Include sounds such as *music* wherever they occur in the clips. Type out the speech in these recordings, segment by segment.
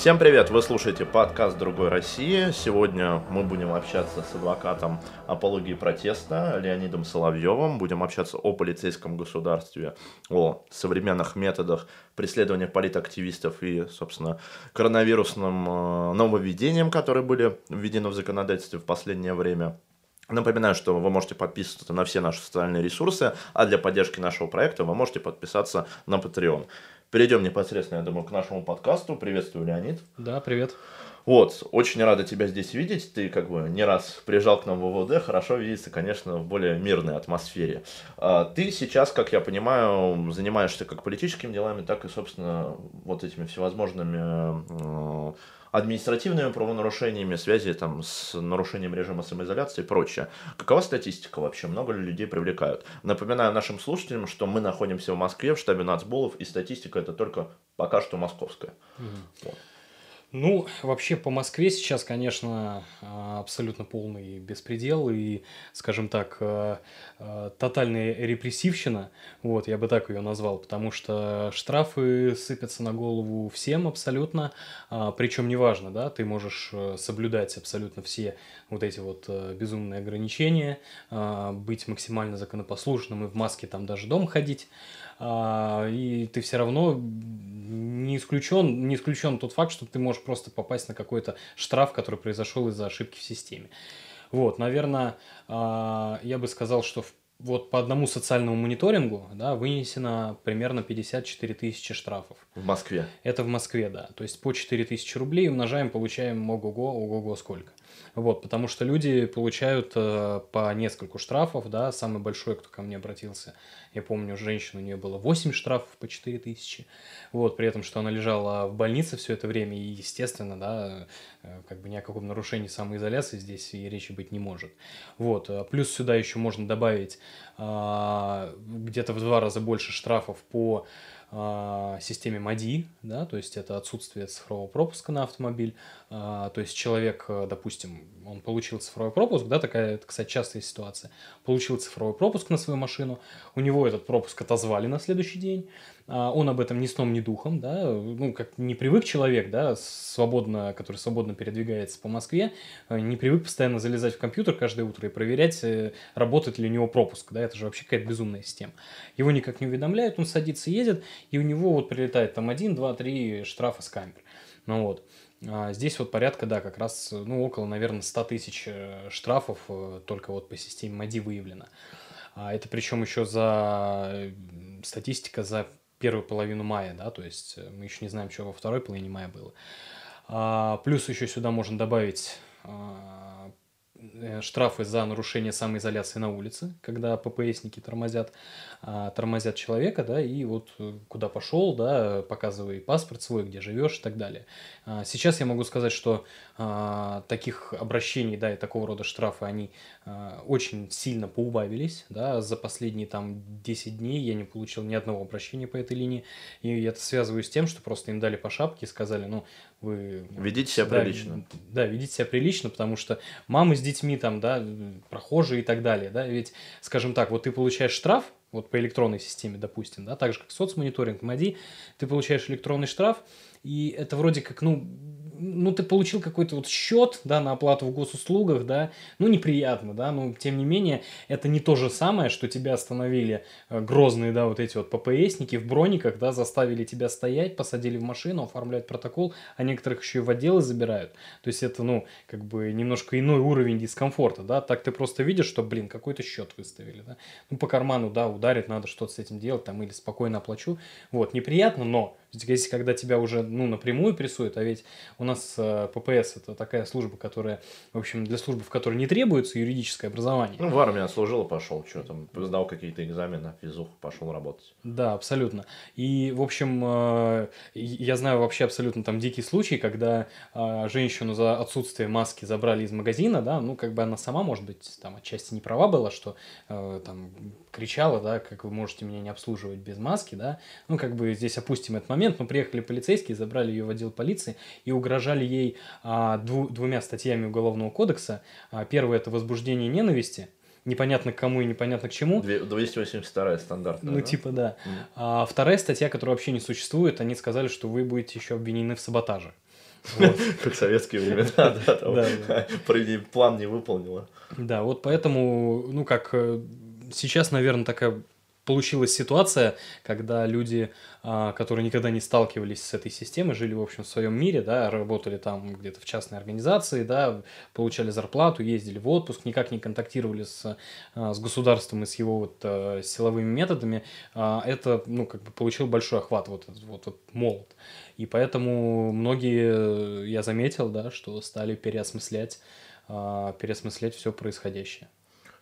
Всем привет! Вы слушаете подкаст «Другой России». Сегодня мы будем общаться с адвокатом апологии протеста Леонидом Соловьевым. Будем общаться о полицейском государстве, о современных методах преследования политактивистов и, собственно, коронавирусным э, нововведениям, которые были введены в законодательстве в последнее время. Напоминаю, что вы можете подписываться на все наши социальные ресурсы, а для поддержки нашего проекта вы можете подписаться на Patreon. Перейдем непосредственно, я думаю, к нашему подкасту. Приветствую, Леонид. Да, привет. Вот, очень рада тебя здесь видеть. Ты как бы не раз приезжал к нам в ВВД, хорошо видится, конечно, в более мирной атмосфере. А, ты сейчас, как я понимаю, занимаешься как политическими делами, так и, собственно, вот этими всевозможными э, административными правонарушениями, связи там, с нарушением режима самоизоляции и прочее. Какова статистика вообще? Много ли людей привлекают? Напоминаю нашим слушателям, что мы находимся в Москве, в штабе Нацболов, и статистика это только пока что московская. Угу. Вот. Ну, вообще по Москве сейчас, конечно, а, абсолютно полный беспредел и, скажем так, а, а, тотальная репрессивщина, вот, я бы так ее назвал, потому что штрафы сыпятся на голову всем абсолютно, причем неважно, да, ты можешь э, соблюдать абсолютно все вот эти вот э, безумные ограничения, быть максимально законопослушным и в маске там даже дом ходить, и ты все равно не исключен, не исключен тот факт, что ты можешь просто попасть на какой-то штраф, который произошел из-за ошибки в системе. Вот, наверное, а, я бы сказал, что вот по одному социальному мониторингу да, вынесено примерно 54 тысячи штрафов. В Москве? Это в Москве, да. То есть по 4 тысячи рублей умножаем, получаем ого-го, ого-го сколько. Вот, потому что люди получают э, по нескольку штрафов, да, самый большой, кто ко мне обратился, я помню, женщина, у нее было 8 штрафов по 4 тысячи, вот, при этом, что она лежала в больнице все это время, и, естественно, да, э, как бы ни о каком нарушении самоизоляции здесь и речи быть не может. Вот, э, плюс сюда еще можно добавить э, где-то в два раза больше штрафов по а, системе МАДИ, да, то есть это отсутствие цифрового пропуска на автомобиль, то есть человек, э, допустим, он получил цифровой пропуск, да, такая, кстати, частая ситуация, получил цифровой пропуск на свою машину, у него этот пропуск отозвали на следующий день, а, он об этом ни сном, ни духом, да, ну, как не привык человек, да, свободно, который свободно передвигается по Москве, э, не привык постоянно залезать в компьютер каждое утро и проверять, э, работает ли у него пропуск, да, это же вообще какая-то безумная система. Его никак не уведомляют, он садится, едет, и у него вот прилетает там один, два, три штрафа с камер. Ну вот. А здесь вот порядка, да, как раз, ну, около, наверное, 100 тысяч э, штрафов только вот по системе МАДИ выявлено. А это причем еще за статистика за первую половину мая, да, то есть э, мы еще не знаем, что во второй половине мая было. А, плюс еще сюда можно добавить э, штрафы за нарушение самоизоляции на улице, когда ППСники тормозят, а, тормозят человека, да, и вот э, куда пошел, да, показывай паспорт свой, где живешь и так далее. А, сейчас я могу сказать, что а, таких обращений, да, и такого рода штрафы, они очень сильно поубавились, да, за последние там 10 дней я не получил ни одного обращения по этой линии, и это связываю с тем, что просто им дали по шапке и сказали, ну, вы... Ведите себя да, прилично. Да, ведите себя прилично, потому что мамы с детьми там, да, прохожие и так далее, да, ведь, скажем так, вот ты получаешь штраф, вот по электронной системе, допустим, да, так же как соцмониторинг, МАДИ, ты получаешь электронный штраф, и это вроде как, ну, ну, ты получил какой-то вот счет, да, на оплату в госуслугах, да, ну, неприятно, да, но, тем не менее, это не то же самое, что тебя остановили э, грозные, да, вот эти вот ППСники в брониках, да, заставили тебя стоять, посадили в машину, оформлять протокол, а некоторых еще и в отделы забирают. То есть это, ну, как бы немножко иной уровень дискомфорта, да, так ты просто видишь, что, блин, какой-то счет выставили, да, ну, по карману, да, ударит, надо что-то с этим делать, там, или спокойно оплачу, вот, неприятно, но если когда тебя уже ну, напрямую прессуют, а ведь у нас э, ППС это такая служба, которая, в общем, для службы, в которой не требуется юридическое образование. Ну, в армии отслужил и пошел, что там, сдал какие-то экзамены, физух, пошел работать. Да, абсолютно. И, в общем, э, я знаю вообще абсолютно там дикий случай, когда э, женщину за отсутствие маски забрали из магазина, да, ну, как бы она сама, может быть, там отчасти не права была, что там кричала, да, как вы можете меня не обслуживать без маски, да, ну, как бы здесь опустим этот момент, но приехали полицейские, забрали ее в отдел полиции и угрожали ей а, дву, двумя статьями Уголовного кодекса. А, первое – это возбуждение ненависти, непонятно к кому и непонятно к чему. 282 стандартная. Ну, да? типа, да. Mm. А вторая статья, которая вообще не существует, они сказали, что вы будете еще обвинены в саботаже. *laughs* Как советские времена, да, *laughs* план не выполнила. Да, вот поэтому, ну, как э, сейчас, наверное, такая получилась ситуация, когда люди, а, которые никогда не сталкивались с этой системой, жили, в общем, в своем мире, да, работали там где-то в частной организации, да, получали зарплату, ездили в отпуск, никак не контактировали с, а, с государством и с его вот э, силовыми методами, а, это, ну, как бы получил большой охват, вот этот вот, вот молот. И поэтому многие, я заметил, да, что стали переосмыслять, переосмыслять все происходящее.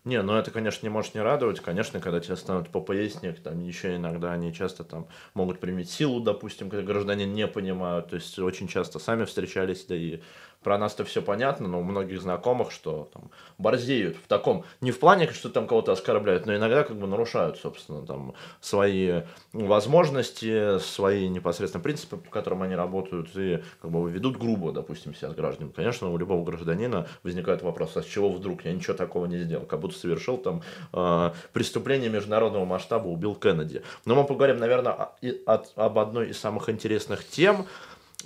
Не, ну это, конечно, не может не радовать. Конечно, когда тебе станут попояснее, там еще иногда они часто там могут применить силу, допустим, когда гражданин не понимают. То есть очень часто сами встречались, да и про нас-то все понятно, но у многих знакомых, что там борзеют в таком, не в плане, что там кого-то оскорбляют, но иногда как бы нарушают, собственно, там свои возможности, свои непосредственно принципы, по которым они работают, и как бы ведут грубо, допустим, себя с гражданами. Конечно, у любого гражданина возникает вопрос, а с чего вдруг я ничего такого не сделал, как будто совершил там э, преступление международного масштаба, убил Кеннеди. Но мы поговорим, наверное, о, о, об одной из самых интересных тем,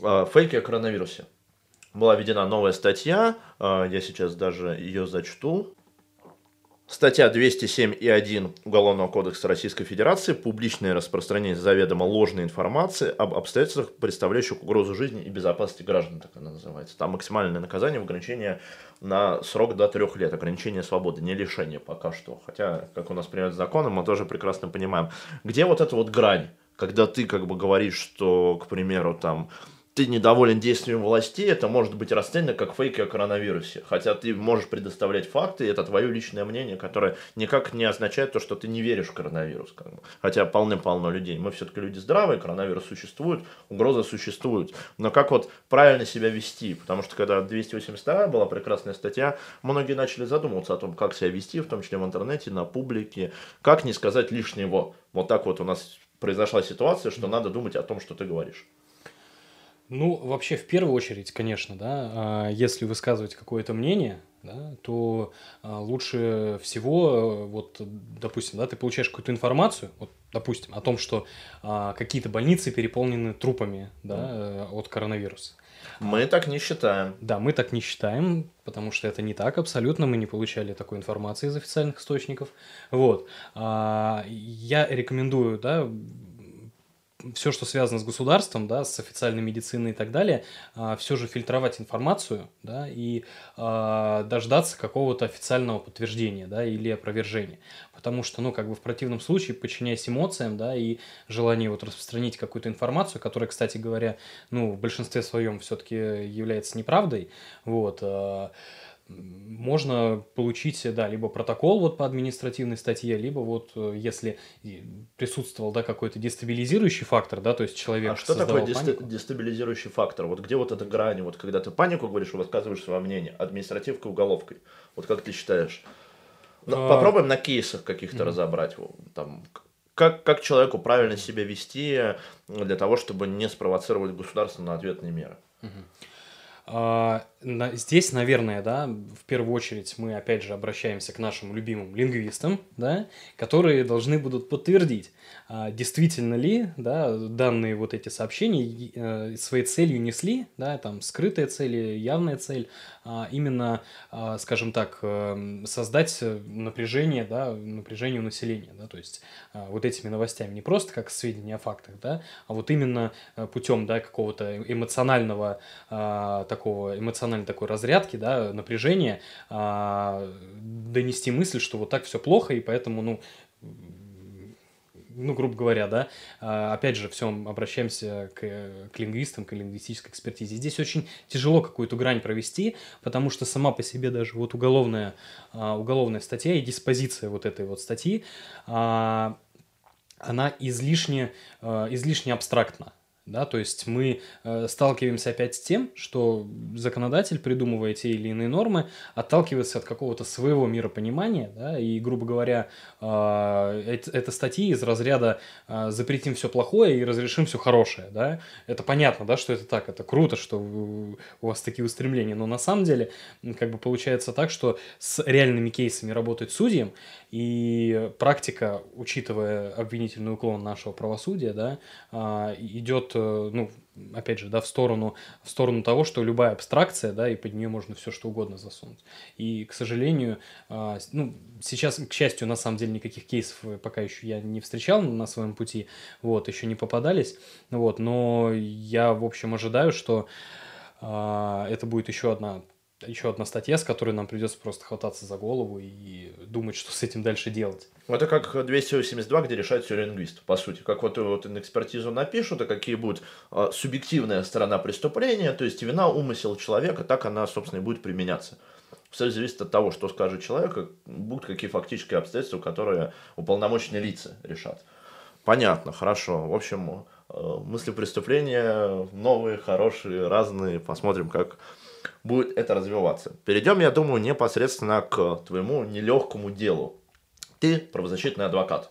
э, фейки о коронавирусе была введена новая статья, а, я сейчас даже ее зачту. Статья 207.1 Уголовного кодекса Российской Федерации «Публичное распространение заведомо ложной информации об обстоятельствах, представляющих угрозу жизни и безопасности граждан», так она называется. Там максимальное наказание ограничение на срок до трех лет, ограничение свободы, не лишение пока что. Хотя, как у нас принят законы, мы тоже прекрасно понимаем, где вот эта вот грань, когда ты как бы говоришь, что, к примеру, там ты недоволен действием властей, это может быть расценено как фейк о коронавирусе. Хотя ты можешь предоставлять факты, и это твое личное мнение, которое никак не означает то, что ты не веришь в коронавирус. Как бы. Хотя полны-полно людей. Мы все-таки люди здравые, коронавирус существует, угроза существует. Но как вот правильно себя вести? Потому что когда 282 была прекрасная статья, многие начали задумываться о том, как себя вести, в том числе в интернете, на публике, как не сказать лишнего. Вот так вот у нас произошла ситуация, что надо думать о том, что ты говоришь. Ну, вообще, в первую очередь, конечно, да, а, если высказывать какое-то мнение, да, то а, лучше всего, вот, допустим, да, ты получаешь какую-то информацию, вот, допустим, о том, что а, какие-то больницы переполнены трупами да, mm. от коронавируса. Мы так не считаем. Да, мы так не считаем, потому что это не так абсолютно, мы не получали такой информации из официальных источников. Вот. Я рекомендую, да, все, что связано с государством, да, с официальной медициной и так далее, а, все же фильтровать информацию, да, и а, дождаться какого-то официального подтверждения, да, или опровержения. Потому что, ну, как бы в противном случае, подчиняясь эмоциям, да, и желанию вот распространить какую-то информацию, которая, кстати говоря, ну, в большинстве своем все-таки является неправдой, вот, а, можно получить, да, либо протокол вот по административной статье, либо вот э, если присутствовал, да, какой-то дестабилизирующий фактор, да, то есть человек А что такое панику. дестабилизирующий фактор? Вот где вот эта грань, вот когда ты панику говоришь, высказываешь свое мнение, административкой, уголовкой, вот как ты считаешь? Ну, а... Попробуем на кейсах каких-то mm-hmm. разобрать, там, как, как человеку правильно себя вести для того, чтобы не спровоцировать государство на ответные меры. А, здесь, наверное, да, в первую очередь мы опять же обращаемся к нашим любимым лингвистам, да, которые должны будут подтвердить, а, действительно ли да, данные вот эти сообщения э, своей целью несли, да, там скрытая цель, явная цель, а именно, а, скажем так, эм, создать напряжение, да, напряжение у населения, да, то есть вот этими новостями. Не просто как сведения о фактах, да, а вот именно э, путем, да, какого-то эмоционального такого эмоциональной такой разрядки, да, напряжения донести мысль, что вот так все плохо и поэтому, ну ну, грубо говоря, да, а, опять же, все, обращаемся к, к лингвистам, к лингвистической экспертизе. Здесь очень тяжело какую-то грань провести, потому что сама по себе даже вот уголовная, а, уголовная статья и диспозиция вот этой вот статьи, а, она излишне, излишне абстрактна. Да, то есть мы э, сталкиваемся опять с тем, что законодатель, придумывая те или иные нормы, отталкивается от какого-то своего миропонимания, да, и, грубо говоря, э, это, это статьи из разряда э, «запретим все плохое и разрешим все хорошее». Да? Это понятно, да, что это так, это круто, что у вас такие устремления, но на самом деле как бы получается так, что с реальными кейсами работать судьям, и практика, учитывая обвинительный уклон нашего правосудия, да, э, идет э, ну, опять же, да, в сторону, в сторону того, что любая абстракция, да, и под нее можно все что угодно засунуть. И, к сожалению, а, ну, сейчас, к счастью, на самом деле никаких кейсов пока еще я не встречал на своем пути, вот, еще не попадались, вот, но я, в общем, ожидаю, что а, это будет еще одна еще одна статья, с которой нам придется просто хвататься за голову и думать, что с этим дальше делать. Это как 282, где решает все лингвист, по сути. Как вот, вот экспертизу напишут, и какие будут э, субъективная сторона преступления, то есть вина, умысел человека, так она, собственно, и будет применяться. Все зависит от того, что скажет человек, будут какие фактические обстоятельства, которые уполномоченные лица решат. Понятно, хорошо. В общем, э, мысли преступления новые, хорошие, разные. Посмотрим, как будет это развиваться. Перейдем, я думаю, непосредственно к твоему нелегкому делу. Ты правозащитный адвокат.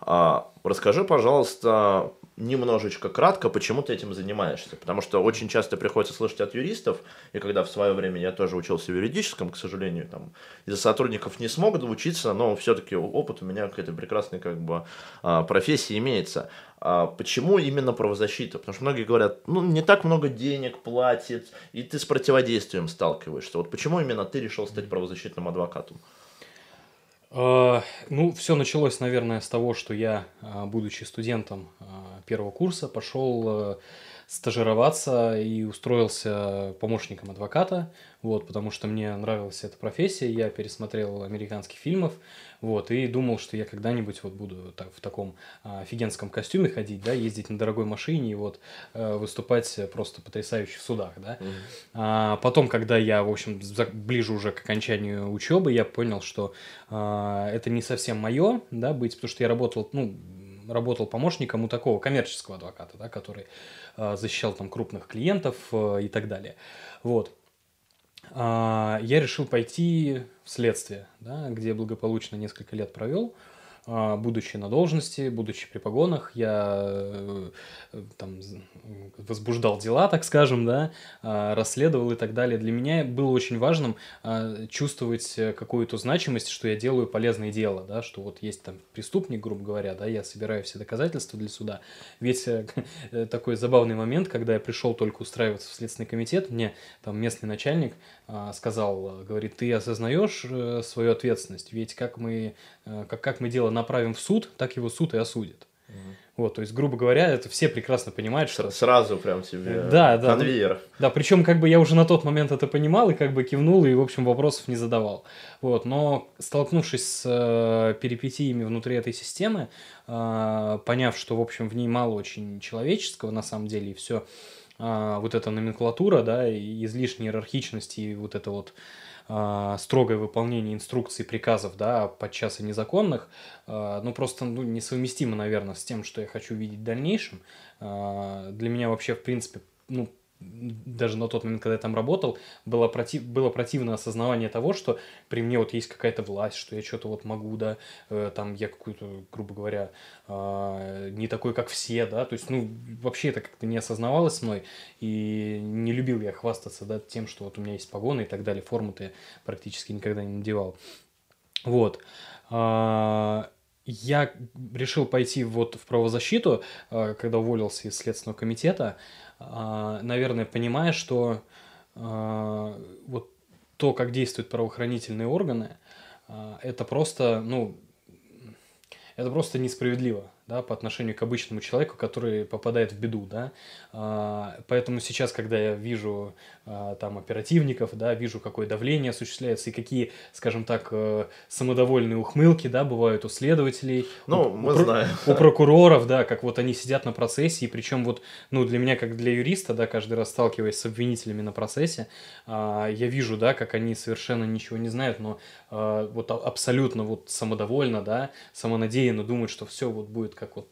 А, расскажи, пожалуйста, немножечко кратко, почему ты этим занимаешься. Потому что очень часто приходится слышать от юристов, и когда в свое время я тоже учился в юридическом, к сожалению, там из-за сотрудников не смог учиться, но все-таки опыт у меня какой-то прекрасной как бы а, профессии имеется. А почему именно правозащита? Потому что многие говорят, ну, не так много денег платит, и ты с противодействием сталкиваешься. Вот почему именно ты решил стать правозащитным адвокатом? А, ну, все началось, наверное, с того, что я, а, будучи студентом первого курса, пошел стажироваться и устроился помощником адвоката, вот, потому что мне нравилась эта профессия, я пересмотрел американских фильмов, вот, и думал, что я когда-нибудь вот буду так, в таком а, офигенском костюме ходить, да, ездить на дорогой машине и вот а, выступать просто потрясающе в судах, да. Mm-hmm. А, потом, когда я, в общем, ближе уже к окончанию учебы, я понял, что а, это не совсем мое, да, быть, потому что я работал, ну, работал помощником у такого коммерческого адвоката, да, который а, защищал там крупных клиентов а, и так далее. Вот. А, я решил пойти в следствие, да, где благополучно несколько лет провел. А, будучи на должности, будучи при погонах, я э, там возбуждал дела, так скажем, да, а, расследовал и так далее. Для меня было очень важным а, чувствовать какую-то значимость, что я делаю полезное дело, да, что вот есть там преступник, грубо говоря, да, я собираю все доказательства для суда. Ведь э, *laughs* такой забавный момент, когда я пришел только устраиваться в Следственный комитет, мне там местный начальник сказал, говорит, ты осознаешь э, свою ответственность, ведь как мы, как, как мы дело направим в суд, так его суд и осудит. Угу. Вот, то есть, грубо говоря, это все прекрасно понимают, что... Сразу прям тебе да, да, конвейер. Ну, да, причем как бы я уже на тот момент это понимал и как бы кивнул и, в общем, вопросов не задавал. Вот, но столкнувшись с э, перипетиями внутри этой системы, э, поняв, что, в общем, в ней мало очень человеческого на самом деле, и все э, вот эта номенклатура, да, и излишняя иерархичность, и вот это вот а, строгое выполнение инструкций, приказов, да, подчас и незаконных, а, ну, просто ну, несовместимо, наверное, с тем, что я хочу видеть в дальнейшем. А, для меня вообще, в принципе, ну, даже на тот момент, когда я там работал, было, против, было противное осознавание того, что при мне вот есть какая-то власть, что я что-то вот могу, да, э, там я какую-то, грубо говоря, э, не такой, как все, да, то есть, ну, вообще это как-то не осознавалось мной, и не любил я хвастаться, да, тем, что вот у меня есть погоны и так далее, форму-то я практически никогда не надевал. Вот. А, я решил пойти вот в правозащиту, э, когда уволился из Следственного комитета, а, наверное, понимая, что а, вот то, как действуют правоохранительные органы, а, это просто, ну, это просто несправедливо да, по отношению к обычному человеку, который попадает в беду, да. А, поэтому сейчас, когда я вижу а, там оперативников, да, вижу, какое давление осуществляется и какие, скажем так, э, самодовольные ухмылки, да, бывают у следователей, ну, у, мы у, знаем. у прокуроров, да, как вот они сидят на процессе, и причем вот, ну, для меня, как для юриста, да, каждый раз сталкиваясь с обвинителями на процессе, а, я вижу, да, как они совершенно ничего не знают, но вот абсолютно вот самодовольно, да, самонадеянно думают, что все вот будет как вот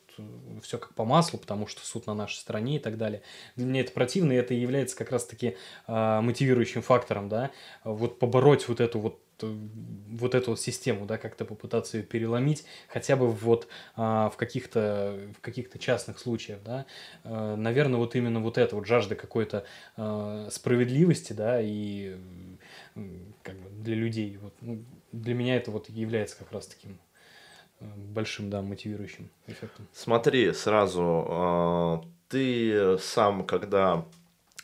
все как по маслу, потому что суд на нашей стороне и так далее. Для меня это противно, и это является как раз-таки э, мотивирующим фактором, да, вот побороть вот эту вот э, вот эту вот систему, да, как-то попытаться ее переломить, хотя бы вот а, в каких-то в каких-то частных случаях, да, а, наверное, вот именно вот это вот жажда какой-то а, справедливости, да, и как бы для людей, вот, ну, для меня это вот является как раз таким большим, да, мотивирующим эффектом. Смотри, сразу, ты сам, когда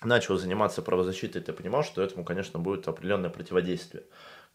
начал заниматься правозащитой, ты понимал, что этому, конечно, будет определенное противодействие.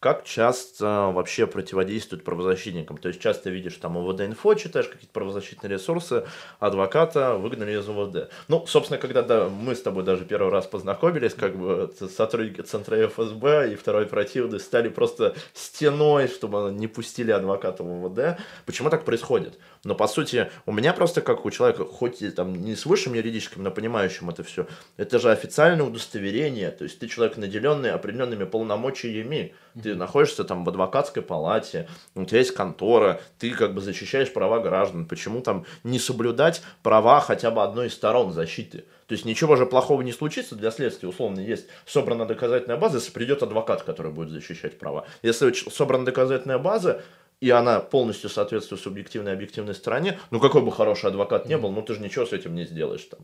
Как часто вообще противодействуют правозащитникам? То есть часто видишь там УВД-инфо, читаешь какие-то правозащитные ресурсы, адвоката выгнали из УВД. Ну, собственно, когда да, мы с тобой даже первый раз познакомились, как бы сотрудники Центра ФСБ и второй противный стали просто стеной, чтобы не пустили адвоката в УВД. Почему так происходит? Но по сути, у меня просто как у человека, хоть и там не с высшим юридическим, но понимающим это все, это же официальное удостоверение, то есть ты человек, наделенный определенными полномочиями, ты находишься там в адвокатской палате, у тебя есть контора, ты как бы защищаешь права граждан. Почему там не соблюдать права хотя бы одной из сторон защиты? То есть ничего же плохого не случится для следствия, условно, есть собрана доказательная база, если придет адвокат, который будет защищать права. Если собрана доказательная база, и она полностью соответствует субъективной и объективной стороне, ну какой бы хороший адвокат не был, ну ты же ничего с этим не сделаешь там.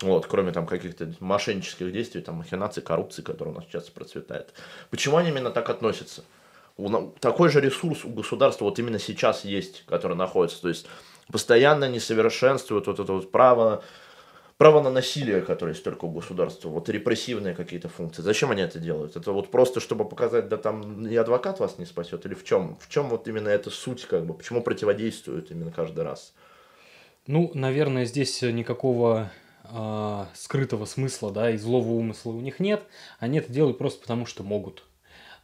Вот, кроме там каких-то мошеннических действий, там махинаций, коррупции, которая у нас сейчас процветает. Почему они именно так относятся? Такой же ресурс у государства вот именно сейчас есть, который находится. То есть постоянно не совершенствуют вот это вот право право на насилие, которое есть только у государства, вот репрессивные какие-то функции. Зачем они это делают? Это вот просто, чтобы показать, да там и адвокат вас не спасет, или в чем? В чем вот именно эта суть, как бы, почему противодействуют именно каждый раз? Ну, наверное, здесь никакого э, скрытого смысла, да, и злого умысла у них нет. Они это делают просто потому, что могут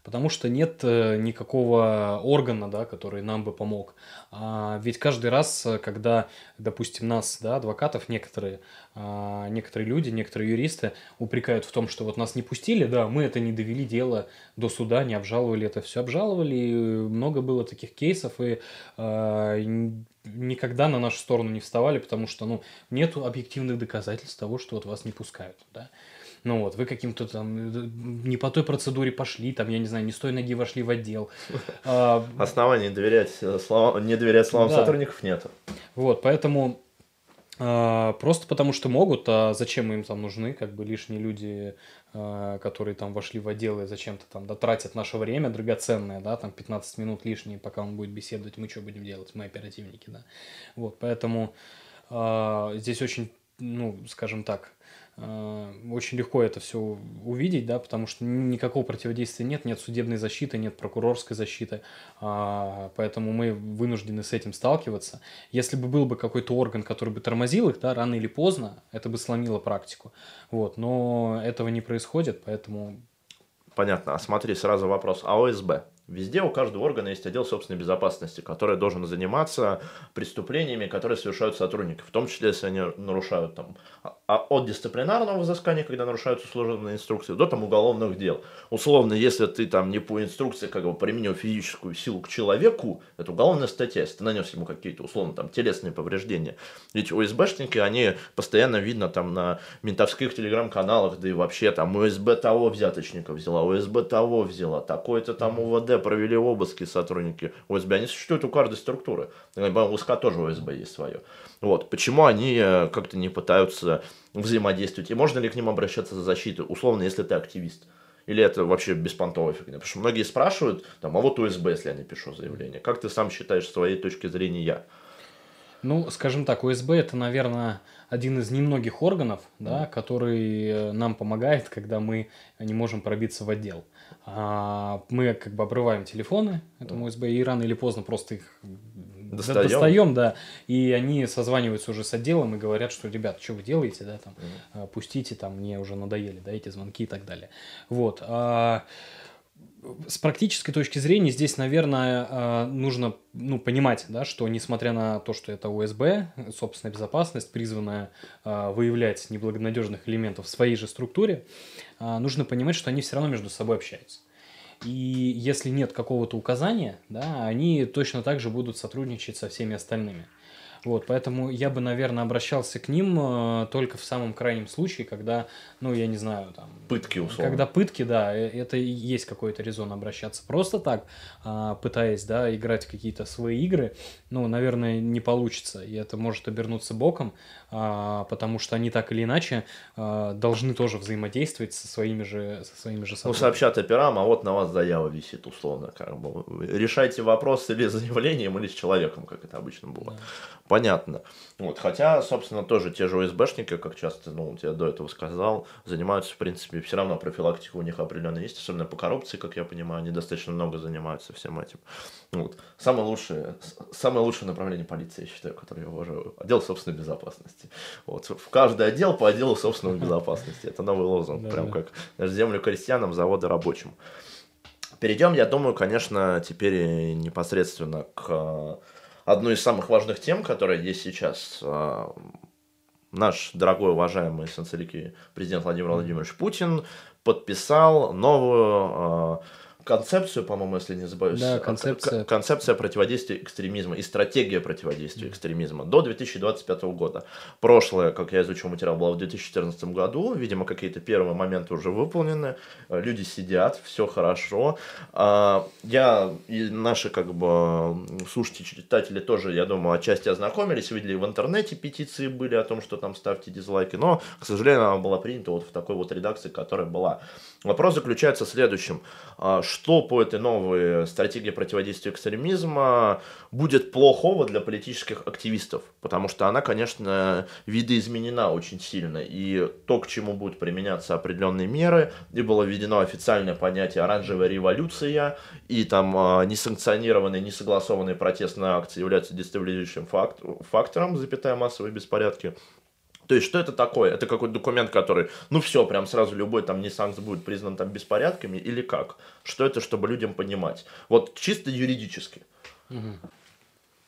потому что нет э, никакого органа, да, который нам бы помог. А ведь каждый раз, э, когда, допустим, нас, да, адвокатов, некоторые, а, некоторые люди, некоторые юристы упрекают в том, что вот нас не пустили, да, мы это не довели дело до суда, не обжаловали это все, обжаловали, и много было таких кейсов, и а, никогда на нашу сторону не вставали, потому что, ну, нет объективных доказательств того, что вот вас не пускают, да. Ну вот, вы каким-то там э, не по той процедуре пошли, там, я не знаю, не с той ноги вошли в отдел. *laughs* А, Оснований доверять э, словам, не доверять словам да. сотрудников нет. Вот, поэтому а, просто потому что могут, а зачем им там нужны, как бы лишние люди, а, которые там вошли в отдел и зачем-то там дотратят наше время драгоценное, да, там 15 минут лишние, пока он будет беседовать, мы что будем делать, мы оперативники, да. Вот, поэтому здесь очень, ну, скажем так, очень легко это все увидеть, да, потому что никакого противодействия нет, нет судебной защиты, нет прокурорской защиты, а, поэтому мы вынуждены с этим сталкиваться. Если бы был бы какой-то орган, который бы тормозил их, да, рано или поздно, это бы сломило практику, вот, но этого не происходит, поэтому... Понятно, а смотри, сразу вопрос, а ОСБ? Везде у каждого органа есть отдел собственной безопасности, который должен заниматься преступлениями, которые совершают сотрудники, в том числе, если они нарушают там, а от дисциплинарного взыскания, когда нарушаются служебные инструкции, до там уголовных дел. Условно, если ты там не по инструкции как бы применил физическую силу к человеку, это уголовная статья, если ты нанес ему какие-то условно там телесные повреждения. Ведь ОСБшники, они постоянно видно там на ментовских телеграм-каналах, да и вообще там ОСБ того взяточника взяла, ОСБ того взяла, такой-то там УВД провели обыски сотрудники ОСБ, они существуют у каждой структуры. У СК тоже ОСБ есть свое. Вот. Почему они э, как-то не пытаются взаимодействовать? И можно ли к ним обращаться за защитой? Условно, если ты активист. Или это вообще беспонтовая фигня? Потому что многие спрашивают, там, а вот УСБ, если я напишу заявление. Как ты сам считаешь, с твоей точки зрения, я? Ну, скажем так, УСБ это, наверное, один из немногих органов, да, который э, нам помогает, когда мы не можем пробиться в отдел. А, мы как бы обрываем телефоны этому СБ и рано или поздно просто их достаем. достаем, да, и они созваниваются уже с отделом и говорят, что, ребят, что вы делаете, да, там, mm. пустите, там, мне уже надоели, да, эти звонки и так далее. Вот. С практической точки зрения здесь, наверное, а, нужно ну, понимать, да, что несмотря на то, что это ОСБ, собственная безопасность, призванная а, выявлять неблагонадежных элементов в своей же структуре, а, нужно понимать, что они все равно между собой общаются. И если нет какого-то указания, да, они точно так же будут сотрудничать со всеми остальными. Вот, поэтому я бы, наверное, обращался к ним э, только в самом крайнем случае, когда, ну, я не знаю, там... Пытки, условно. Когда пытки, да, э, это есть какой-то резон обращаться. Просто так, э, пытаясь, да, играть какие-то свои игры, ну, наверное, не получится. И это может обернуться боком, э, потому что они так или иначе э, должны тоже взаимодействовать со своими же, со своими же Ну, сообщат операм, а вот на вас заява висит, условно. Как бы. Решайте вопрос или с заявлением, или с человеком, как это обычно было. Да понятно. Вот, хотя, собственно, тоже те же ОСБшники, как часто, ну, я до этого сказал, занимаются, в принципе, все равно профилактика у них определенно есть, особенно по коррупции, как я понимаю, они достаточно много занимаются всем этим. Вот. Самое лучшее, самое лучшее направление полиции, я считаю, которое я уважаю, отдел собственной безопасности. Вот. В каждый отдел по отделу собственной безопасности. Это новый лозунг, прям как землю крестьянам, заводы рабочим. Перейдем, я думаю, конечно, теперь непосредственно к одной из самых важных тем, которая есть сейчас. А, наш дорогой, уважаемый сенсорики президент Владимир Владимирович Путин подписал новую а, концепцию, по-моему, если не забываюсь. Да, концепция. Концепция противодействия экстремизма и стратегия противодействия экстремизма до 2025 года. Прошлое, как я изучил материал, было в 2014 году. Видимо, какие-то первые моменты уже выполнены. Люди сидят, все хорошо. А, я и наши как бы слушатели, читатели тоже, я думаю, отчасти ознакомились, видели в интернете петиции были о том, что там ставьте дизлайки, но, к сожалению, она была принята вот в такой вот редакции, которая была. Вопрос заключается в следующем. А, что по этой новой стратегии противодействия экстремизма будет плохого для политических активистов? Потому что она, конечно, видоизменена очень сильно. И то, к чему будут применяться определенные меры, и было введено официальное понятие «оранжевая революция», и там а, несанкционированные, несогласованные протестные акции являются дестабилизирующим фактором, запятая массовые беспорядки. То есть, что это такое? Это какой-то документ, который, ну все, прям сразу любой там Nissan будет признан там беспорядками или как? Что это, чтобы людям понимать? Вот чисто юридически. Угу.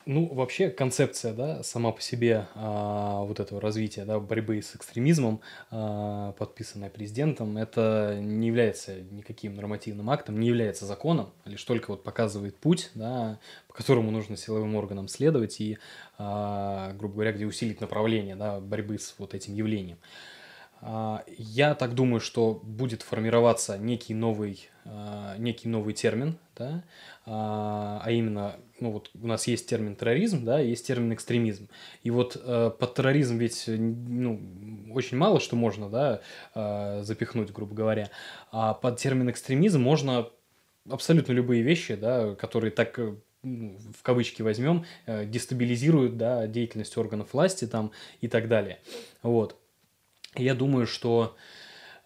Ну, вообще концепция, да, сама по себе а, вот этого развития, да, борьбы с экстремизмом, а, подписанная президентом, это не является никаким нормативным актом, не является законом, лишь только вот показывает путь, да, по которому нужно силовым органам следовать и, а, грубо говоря, где усилить направление, да, борьбы с вот этим явлением. А, я так думаю, что будет формироваться некий новый, а, некий новый термин, да, а, а именно, ну вот у нас есть термин терроризм, да, есть термин экстремизм. И вот э, под терроризм ведь ну, очень мало что можно, да, запихнуть, грубо говоря. А под термин экстремизм можно абсолютно любые вещи, да, которые так э, ну, в кавычки возьмем, э, дестабилизируют да, деятельность органов власти там и так далее. Вот. Я думаю, что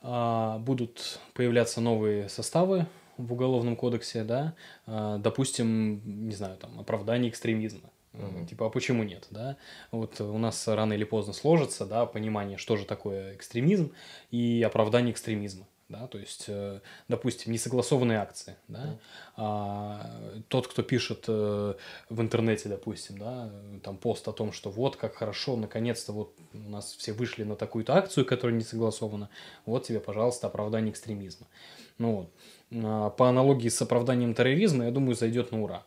а, будут появляться новые составы в уголовном кодексе, да, а, допустим, не знаю, там, оправдание экстремизма. Угу. Типа, а почему нет, да? Вот у нас рано или поздно сложится, да, понимание, что же такое экстремизм и оправдание экстремизма да, то есть, э, допустим, несогласованные акции, да, а, тот, кто пишет э, в интернете, допустим, да, там пост о том, что вот как хорошо, наконец-то вот у нас все вышли на такую-то акцию, которая не согласована, вот тебе, пожалуйста, оправдание экстремизма. Ну вот, а, по аналогии с оправданием терроризма, я думаю, зайдет на ура.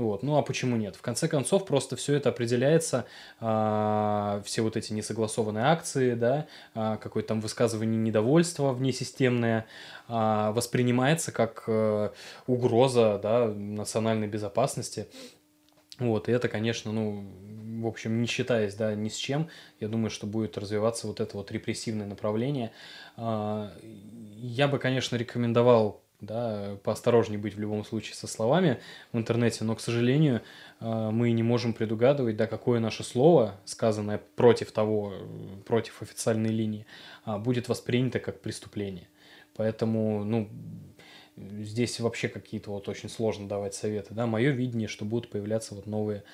Вот. Ну а почему нет? В конце концов, просто все это определяется, э, все вот эти несогласованные акции, да, э, какое-то там высказывание недовольства внесистемное э, воспринимается как э, угроза да, национальной безопасности. Вот, и это, конечно, ну, в общем, не считаясь, да, ни с чем, я думаю, что будет развиваться вот это вот репрессивное направление. Я бы, конечно, рекомендовал да, поосторожнее быть в любом случае со словами в интернете, но, к сожалению, э, мы не можем предугадывать, да, какое наше слово, сказанное против того, против официальной линии, а, будет воспринято как преступление. Поэтому, ну, здесь вообще какие-то вот очень сложно давать советы, да, мое видение, что будут появляться вот новые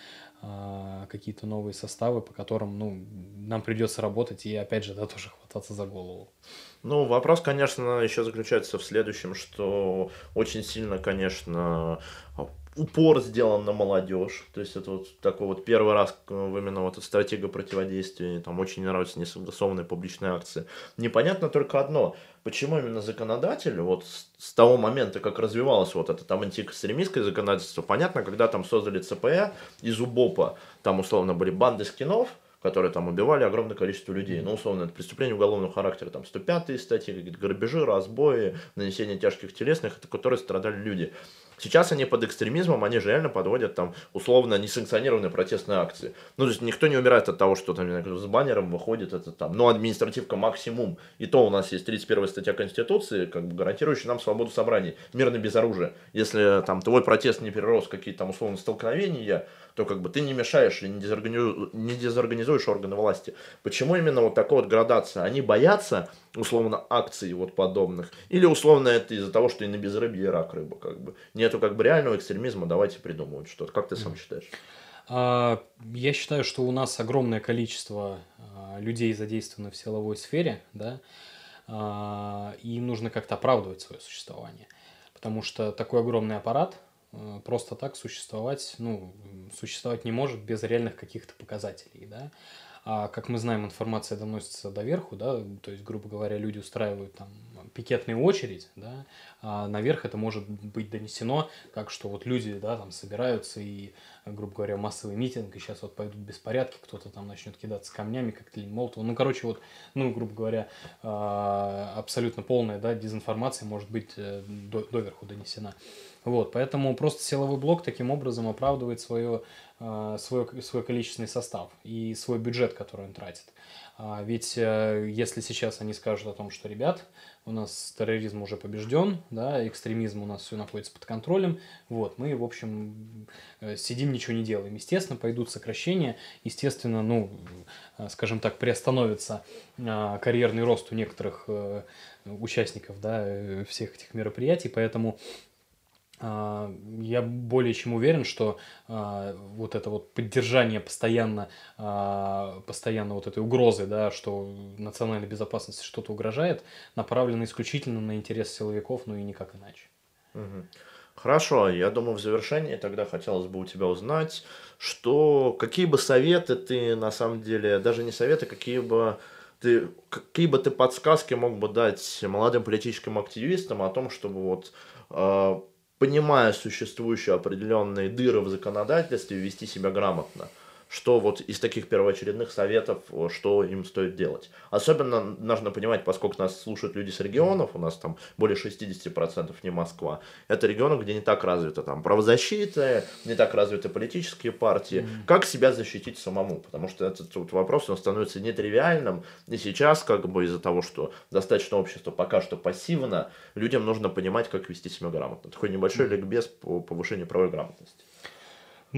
а, какие-то новые составы, по которым, ну, нам придется работать и, опять же, да, тоже хвататься за голову. Ну, вопрос, конечно, еще заключается в следующем, что очень сильно, конечно, упор сделан на молодежь. То есть это вот такой вот первый раз именно вот стратегия противодействия. Там очень не нравятся несогласованные публичные акции. Непонятно только одно. Почему именно законодатель, вот с того момента, как развивалось вот это там антиэкстремистское законодательство, понятно, когда там создали ЦПЭ из УБОПа, там условно были банды скинов, которые там убивали огромное количество людей. Ну, условно, это преступление уголовного характера, там 105 статьи, какие-то грабежи, разбои, нанесение тяжких телесных, это которые страдали люди. Сейчас они под экстремизмом, они же реально подводят там условно несанкционированные протестные акции. Ну, то есть никто не умирает от того, что там с баннером выходит это там, ну, административка максимум. И то у нас есть 31 статья Конституции, как бы гарантирующая нам свободу собраний, мирно без оружия. Если там твой протест не перерос какие-то там условно столкновения, то как бы ты не мешаешь и не, дезорганизуешь, не дезорганизуешь органы власти. Почему именно вот такая вот градация? Они боятся условно акций вот подобных, или условно это из-за того, что и на безрыбье рак рыба, как бы. Нету как бы реального экстремизма, давайте придумывать что-то. Как ты сам считаешь? А, я считаю, что у нас огромное количество а, людей задействовано в силовой сфере, да, а, и им нужно как-то оправдывать свое существование. Потому что такой огромный аппарат, просто так существовать, ну, существовать не может без реальных каких-то показателей, да. А как мы знаем, информация доносится до верху, да, то есть, грубо говоря, люди устраивают там пикетную очередь, да, а наверх это может быть донесено, как что вот люди, да, там собираются и, грубо говоря, массовый митинг, и сейчас вот пойдут беспорядки, кто-то там начнет кидаться камнями, как то Молотова. Ну, короче, вот, ну, грубо говоря, а, абсолютно полная, да, дезинформация может быть э, до, доверху донесена. Вот, поэтому просто силовой блок таким образом оправдывает свое, свой, свой количественный состав и свой бюджет, который он тратит. А ведь э, если сейчас они скажут о том, что, ребят, у нас терроризм уже побежден, да, экстремизм у нас все находится под контролем, вот, мы, в общем, э, сидим, ничего не делаем. Естественно, пойдут сокращения, естественно, ну, э, скажем так, приостановится карьерный рост у некоторых участников, да, всех этих мероприятий, поэтому я более чем уверен, что а, вот это вот поддержание постоянно, а, постоянно вот этой угрозы, да, что национальной безопасности что-то угрожает, направлено исключительно на интерес силовиков, ну и никак иначе. Хорошо, я думаю, в завершении тогда хотелось бы у тебя узнать, что какие бы советы ты на самом деле, даже не советы, какие бы ты, какие бы ты подсказки мог бы дать молодым политическим активистам о том, чтобы вот понимая существующие определенные дыры в законодательстве, вести себя грамотно что вот из таких первоочередных советов, что им стоит делать. Особенно нужно понимать, поскольку нас слушают люди с регионов, у нас там более 60% не Москва, это регионы, где не так развита там правозащита, не так развиты политические партии. Mm-hmm. Как себя защитить самому? Потому что этот вот вопрос, он становится нетривиальным, и сейчас как бы из-за того, что достаточно общество пока что пассивно, людям нужно понимать, как вести себя грамотно. Такой небольшой mm-hmm. ликбез по повышению правовой грамотности.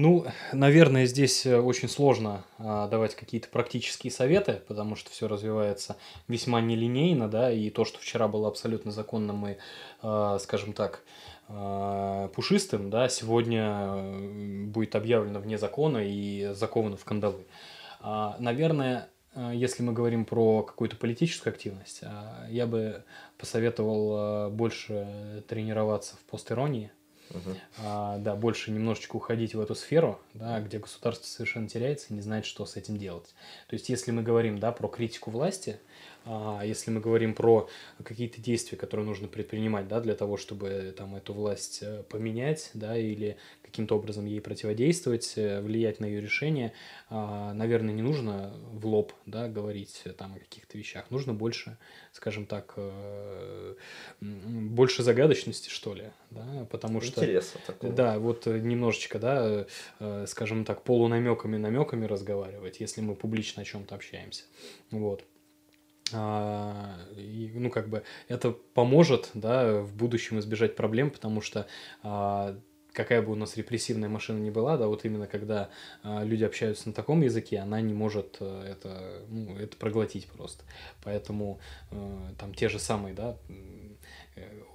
Ну, наверное, здесь э, очень сложно а, давать какие-то практические советы, потому что все развивается весьма нелинейно, да, и то, что вчера было абсолютно законным и, а, скажем так, а, пушистым, да, сегодня э, будет объявлено вне закона и заковано в кандалы. Наверное, э, если мы говорим про какую-то политическую активность, я бы посоветовал больше тренироваться в постиронии, Угу. А, да, больше немножечко уходить в эту сферу, да, где государство совершенно теряется и не знает, что с этим делать. То есть, если мы говорим да, про критику власти, если мы говорим про какие-то действия, которые нужно предпринимать да, для того, чтобы там, эту власть э, поменять да, или каким-то образом ей противодействовать, э, влиять на ее решение, а, наверное, не нужно в лоб да, говорить э, там, о каких-то вещах. Нужно больше, скажем так, больше загадочности, что ли. Да, потому что... Интересно такого. Да, вот немножечко, да, скажем так, полунамеками, намеками разговаривать, если мы публично о чем-то общаемся. Вот. А, и, ну, как бы это поможет, да, в будущем избежать проблем, потому что а, какая бы у нас репрессивная машина ни была, да, вот именно когда а, люди общаются на таком языке, она не может а, это, ну, это проглотить просто. Поэтому а, там те же самые, да,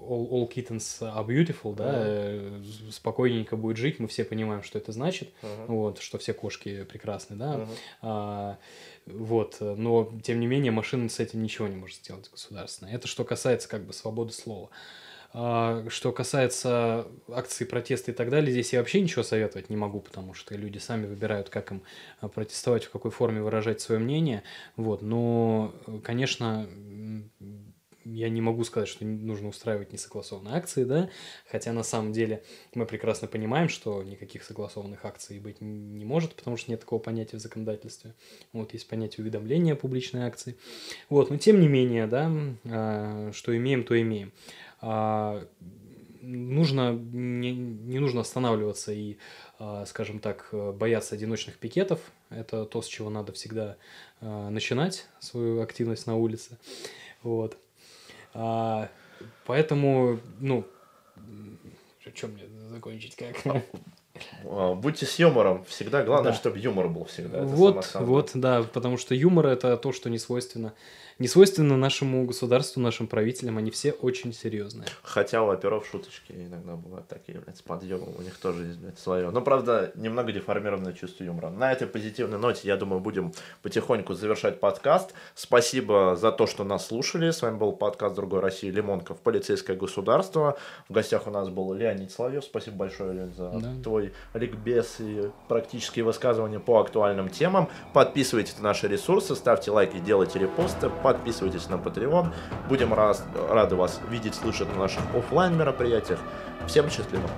all, all kittens are beautiful, да, uh-huh. спокойненько будет жить, мы все понимаем, что это значит, uh-huh. вот, что все кошки прекрасны, да, uh-huh. а, вот, но, тем не менее, машина с этим ничего не может сделать государственно. Это что касается, как бы, свободы слова. А, что касается акций протеста и так далее, здесь я вообще ничего советовать не могу, потому что люди сами выбирают, как им а, протестовать, в какой форме выражать свое мнение. Вот. Но, конечно, я не могу сказать, что нужно устраивать несогласованные акции, да, хотя на самом деле мы прекрасно понимаем, что никаких согласованных акций быть не может, потому что нет такого понятия в законодательстве. Вот есть понятие уведомления публичной акции. Вот, но тем не менее, да, а, что имеем, то имеем. А, нужно, не, не нужно останавливаться и, а, скажем так, бояться одиночных пикетов. Это то, с чего надо всегда а, начинать свою активность на улице. Вот. Поэтому, ну, что мне закончить как? Будьте с юмором. Всегда главное, да. чтобы юмор был всегда. Это вот, вот, да, потому что юмор это то, что не свойственно не свойственно нашему государству, нашим правителям, они все очень серьезные. Хотя у оперов шуточки иногда бывают такие, блядь, с подъемом, у них тоже есть, блядь, свое. Но, правда, немного деформированное чувство юмора. На этой позитивной ноте, я думаю, будем потихоньку завершать подкаст. Спасибо за то, что нас слушали. С вами был подкаст «Другой России» Лимонков «Полицейское государство». В гостях у нас был Леонид Соловьев. Спасибо большое, Лен, за да. твой ликбез и практические высказывания по актуальным темам. Подписывайтесь на наши ресурсы, ставьте лайки, делайте репосты подписывайтесь на Patreon. Будем раз, рады вас видеть, слышать на наших офлайн мероприятиях. Всем счастливо!